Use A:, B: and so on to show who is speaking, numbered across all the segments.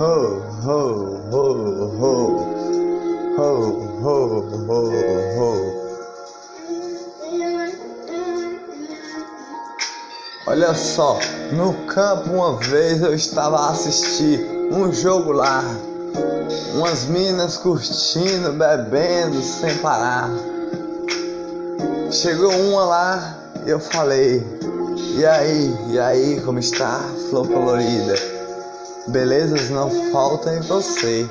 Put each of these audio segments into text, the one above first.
A: Ho, ho, ho, ho. Ho, ho, ho, ho. Olha só, no campo uma vez eu estava a assistir um jogo lá. Umas minas curtindo, bebendo sem parar. Chegou uma lá e eu falei: E aí, e aí, como está, flor colorida? Belezas não faltam em você.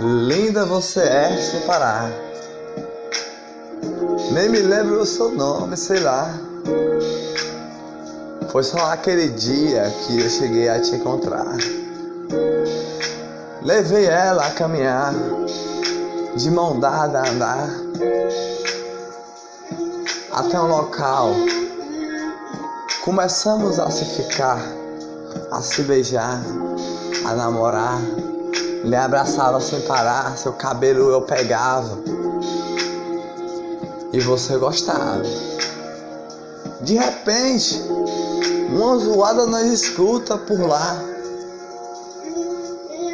A: Linda você é sem parar. Nem me lembro o seu nome, sei lá. Foi só aquele dia que eu cheguei a te encontrar. Levei ela a caminhar, de mão dada a andar, até um local. Começamos a se ficar, a se beijar a namorar. Lhe abraçava sem parar, seu cabelo eu pegava. E você gostava. De repente, uma zoada nós escuta por lá.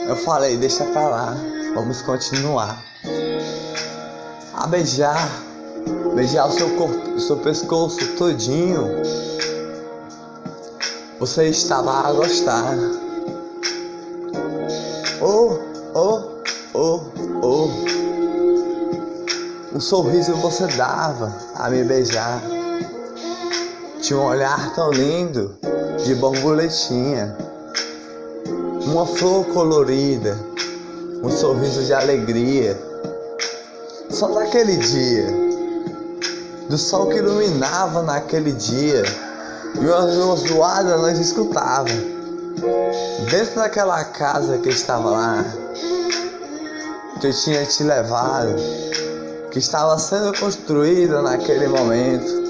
A: Eu falei, deixa pra lá, vamos continuar. A beijar, beijar o seu corpo, o seu pescoço todinho. Você estava a gostar. Oh, oh, oh, oh. Um sorriso você dava a me beijar. Tinha um olhar tão lindo de borboletinha. Uma flor colorida, um sorriso de alegria. Só naquele dia, do sol que iluminava naquele dia, e uma zoada nós escutava dentro daquela casa que estava lá, que eu tinha te levado, que estava sendo construída naquele momento.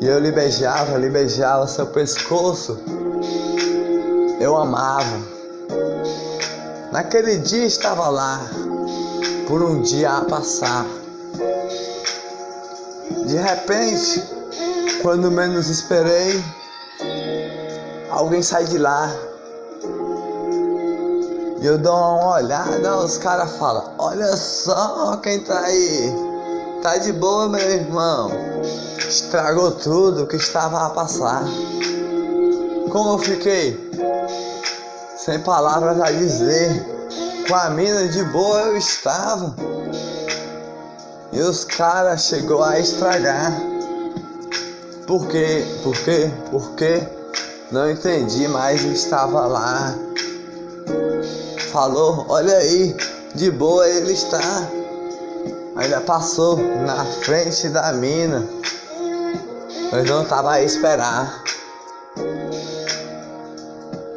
A: E eu lhe beijava, lhe beijava seu pescoço. Eu amava. Naquele dia estava lá, por um dia a passar. De repente, quando menos esperei, alguém sai de lá. E eu dou uma olhada, os caras falam: Olha só quem tá aí. Tá de boa, meu irmão. Estragou tudo que estava a passar. Como eu fiquei? Sem palavras a dizer. Com a mina de boa eu estava. E os caras chegou a estragar. Por quê? Por quê? Por quê? Não entendi, mas estava lá. Falou, olha aí, de boa ele está. Ainda passou na frente da mina. Nós não tava a esperar.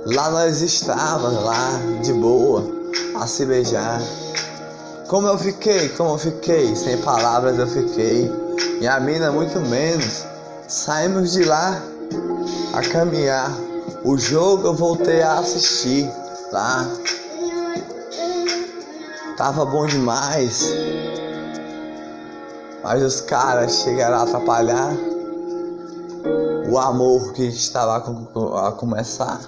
A: Lá nós estávamos, lá de boa, a se beijar. Como eu fiquei, como eu fiquei, sem palavras eu fiquei. E a mina muito menos. Saímos de lá a caminhar. O jogo eu voltei a assistir lá. Tava bom demais. Mas os caras chegaram a atrapalhar o amor que estava a começar.